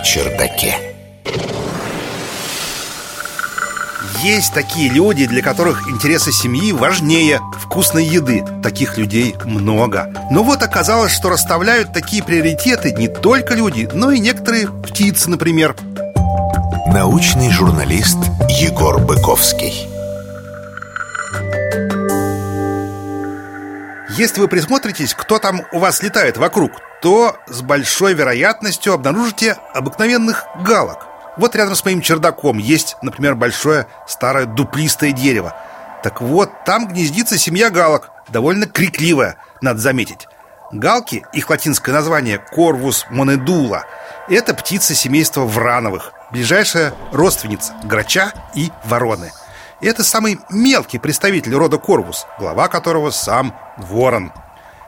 чердаке. Есть такие люди, для которых интересы семьи важнее вкусной еды. Таких людей много. Но вот оказалось, что расставляют такие приоритеты не только люди, но и некоторые птицы, например. Научный журналист Егор Быковский. Если вы присмотритесь, кто там у вас летает вокруг, то с большой вероятностью обнаружите обыкновенных галок. Вот рядом с моим чердаком есть, например, большое старое дуплистое дерево. Так вот, там гнездится семья галок, довольно крикливая, надо заметить. Галки, их латинское название Corvus monedula, это птицы семейства врановых, ближайшая родственница грача и вороны. Это самый мелкий представитель рода Корвус, глава которого сам ворон.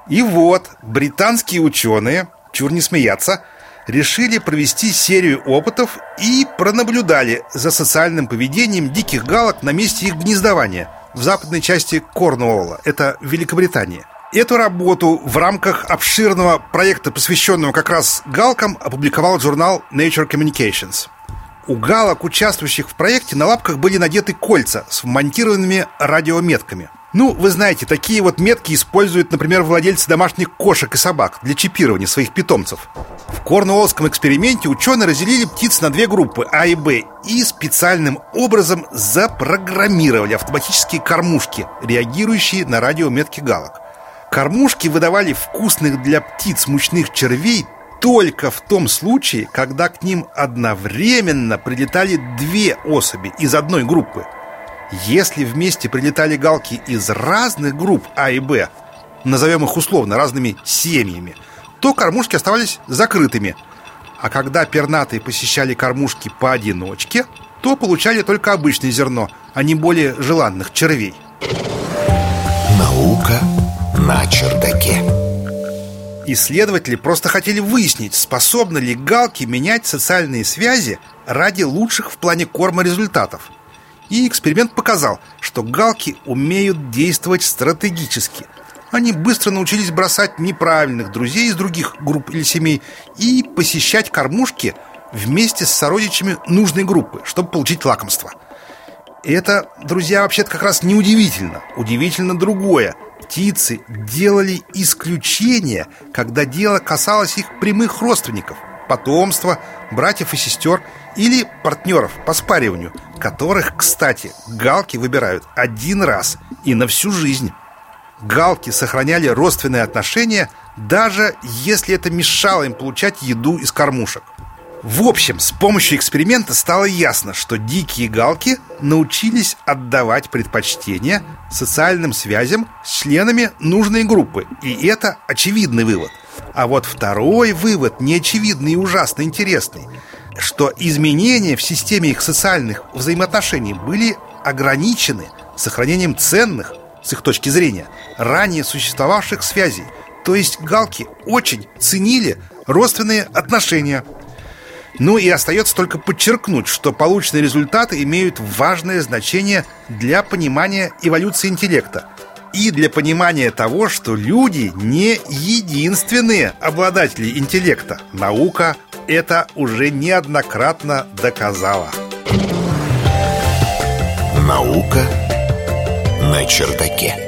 И вот британские ученые, чур не смеяться, решили провести серию опытов и пронаблюдали за социальным поведением диких галок на месте их гнездования в западной части Корнуолла, это Великобритания. Эту работу в рамках обширного проекта, посвященного как раз галкам, опубликовал журнал Nature Communications. У галок, участвующих в проекте, на лапках были надеты кольца с вмонтированными радиометками. Ну, вы знаете, такие вот метки используют, например, владельцы домашних кошек и собак для чипирования своих питомцев. В Корнуоллском эксперименте ученые разделили птиц на две группы А и Б и специальным образом запрограммировали автоматические кормушки, реагирующие на радиометки галок. Кормушки выдавали вкусных для птиц мучных червей только в том случае, когда к ним одновременно прилетали две особи из одной группы – если вместе прилетали галки из разных групп А и Б, назовем их условно разными семьями, то кормушки оставались закрытыми. А когда пернатые посещали кормушки поодиночке, то получали только обычное зерно, а не более желанных червей. Наука на чердаке. Исследователи просто хотели выяснить, способны ли галки менять социальные связи ради лучших в плане корма результатов – и эксперимент показал, что галки умеют действовать стратегически. Они быстро научились бросать неправильных друзей из других групп или семей и посещать кормушки вместе с сородичами нужной группы, чтобы получить лакомство. И это, друзья, вообще-то как раз не удивительно. Удивительно другое. Птицы делали исключения, когда дело касалось их прямых родственников, потомства, братьев и сестер или партнеров по спариванию, которых, кстати, галки выбирают один раз и на всю жизнь. Галки сохраняли родственные отношения, даже если это мешало им получать еду из кормушек. В общем, с помощью эксперимента стало ясно, что дикие галки научились отдавать предпочтение социальным связям с членами нужной группы. И это очевидный вывод. А вот второй вывод неочевидный и ужасно интересный – что изменения в системе их социальных взаимоотношений были ограничены сохранением ценных, с их точки зрения, ранее существовавших связей. То есть галки очень ценили родственные отношения. Ну и остается только подчеркнуть, что полученные результаты имеют важное значение для понимания эволюции интеллекта и для понимания того, что люди не единственные обладатели интеллекта. Наука это уже неоднократно доказала. Наука на чердаке.